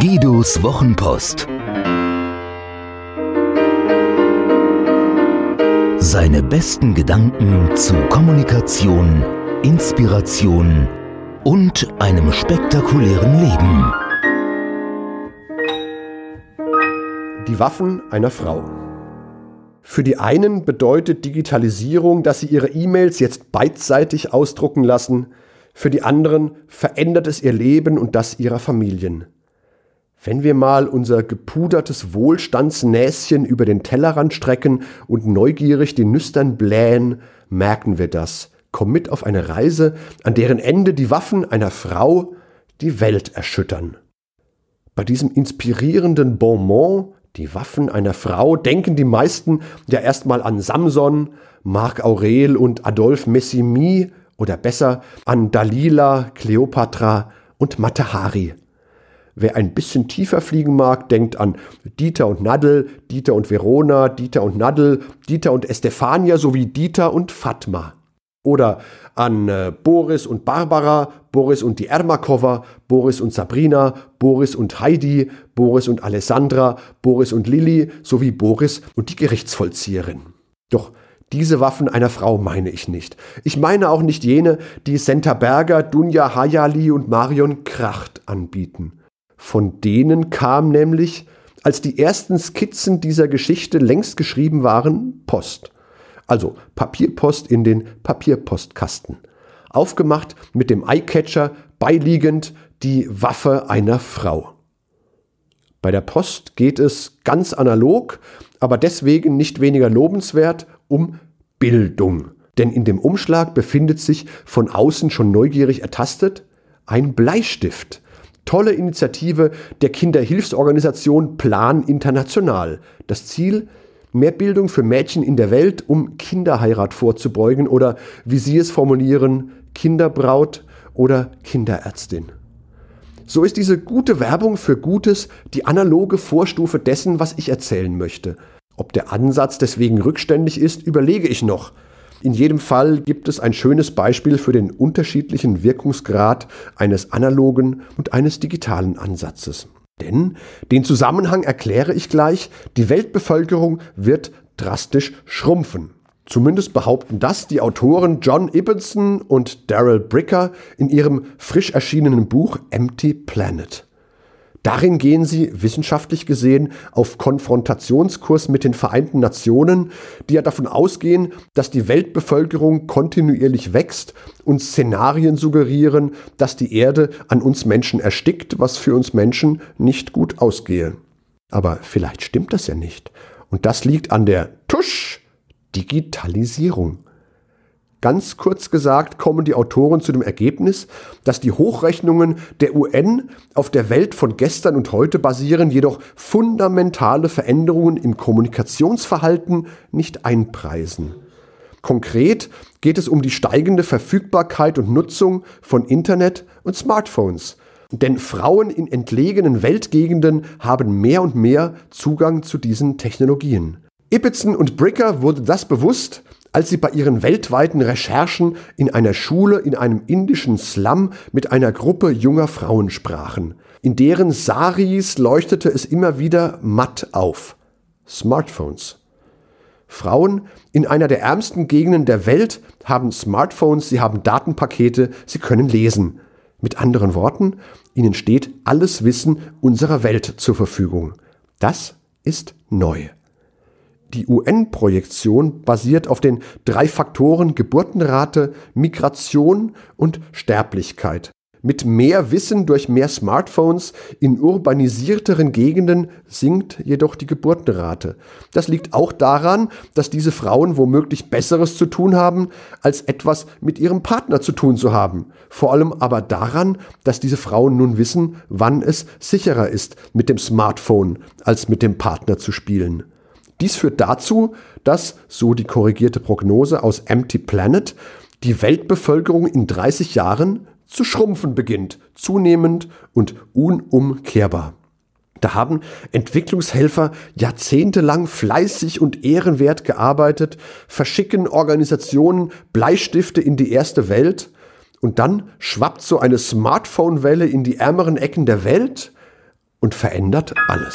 Guidos Wochenpost. Seine besten Gedanken zu Kommunikation, Inspiration und einem spektakulären Leben. Die Waffen einer Frau. Für die einen bedeutet Digitalisierung, dass sie ihre E-Mails jetzt beidseitig ausdrucken lassen, für die anderen verändert es ihr Leben und das ihrer Familien. Wenn wir mal unser gepudertes Wohlstandsnäschen über den Tellerrand strecken und neugierig die Nüstern blähen, merken wir das. Komm mit auf eine Reise, an deren Ende die Waffen einer Frau die Welt erschüttern. Bei diesem inspirierenden Bonmot die Waffen einer Frau denken die meisten ja erstmal an Samson, Marc Aurel und Adolphe Messimy oder besser an Dalila, Kleopatra und Matahari. Wer ein bisschen tiefer fliegen mag, denkt an Dieter und Nadel, Dieter und Verona, Dieter und Nadel, Dieter und Estefania sowie Dieter und Fatma. Oder an äh, Boris und Barbara, Boris und die Ermakova, Boris und Sabrina, Boris und Heidi, Boris und Alessandra, Boris und Lilly sowie Boris und die Gerichtsvollzieherin. Doch diese Waffen einer Frau meine ich nicht. Ich meine auch nicht jene, die Senta Berger, Dunja Hayali und Marion Kracht anbieten. Von denen kam nämlich, als die ersten Skizzen dieser Geschichte längst geschrieben waren, Post. Also Papierpost in den Papierpostkasten. Aufgemacht mit dem Eyecatcher, beiliegend die Waffe einer Frau. Bei der Post geht es ganz analog, aber deswegen nicht weniger lobenswert um Bildung. Denn in dem Umschlag befindet sich von außen schon neugierig ertastet ein Bleistift. Tolle Initiative der Kinderhilfsorganisation Plan International. Das Ziel, mehr Bildung für Mädchen in der Welt, um Kinderheirat vorzubeugen oder, wie Sie es formulieren, Kinderbraut oder Kinderärztin. So ist diese gute Werbung für Gutes die analoge Vorstufe dessen, was ich erzählen möchte. Ob der Ansatz deswegen rückständig ist, überlege ich noch. In jedem Fall gibt es ein schönes Beispiel für den unterschiedlichen Wirkungsgrad eines analogen und eines digitalen Ansatzes. Denn den Zusammenhang erkläre ich gleich, die Weltbevölkerung wird drastisch schrumpfen. Zumindest behaupten das die Autoren John Ibbotson und Daryl Bricker in ihrem frisch erschienenen Buch Empty Planet. Darin gehen sie, wissenschaftlich gesehen, auf Konfrontationskurs mit den Vereinten Nationen, die ja davon ausgehen, dass die Weltbevölkerung kontinuierlich wächst und Szenarien suggerieren, dass die Erde an uns Menschen erstickt, was für uns Menschen nicht gut ausgehe. Aber vielleicht stimmt das ja nicht. Und das liegt an der Tusch Digitalisierung. Ganz kurz gesagt kommen die Autoren zu dem Ergebnis, dass die Hochrechnungen der UN auf der Welt von gestern und heute basieren, jedoch fundamentale Veränderungen im Kommunikationsverhalten nicht einpreisen. Konkret geht es um die steigende Verfügbarkeit und Nutzung von Internet und Smartphones. Denn Frauen in entlegenen Weltgegenden haben mehr und mehr Zugang zu diesen Technologien. Ibbotson und Bricker wurde das bewusst, als sie bei ihren weltweiten Recherchen in einer Schule in einem indischen Slum mit einer Gruppe junger Frauen sprachen. In deren Saris leuchtete es immer wieder matt auf. Smartphones. Frauen in einer der ärmsten Gegenden der Welt haben Smartphones, sie haben Datenpakete, sie können lesen. Mit anderen Worten, ihnen steht alles Wissen unserer Welt zur Verfügung. Das ist neu. Die UN-Projektion basiert auf den drei Faktoren Geburtenrate, Migration und Sterblichkeit. Mit mehr Wissen durch mehr Smartphones in urbanisierteren Gegenden sinkt jedoch die Geburtenrate. Das liegt auch daran, dass diese Frauen womöglich Besseres zu tun haben, als etwas mit ihrem Partner zu tun zu haben. Vor allem aber daran, dass diese Frauen nun wissen, wann es sicherer ist, mit dem Smartphone als mit dem Partner zu spielen. Dies führt dazu, dass, so die korrigierte Prognose aus Empty Planet, die Weltbevölkerung in 30 Jahren zu schrumpfen beginnt, zunehmend und unumkehrbar. Da haben Entwicklungshelfer jahrzehntelang fleißig und ehrenwert gearbeitet, verschicken Organisationen Bleistifte in die erste Welt und dann schwappt so eine Smartphone-Welle in die ärmeren Ecken der Welt und verändert alles.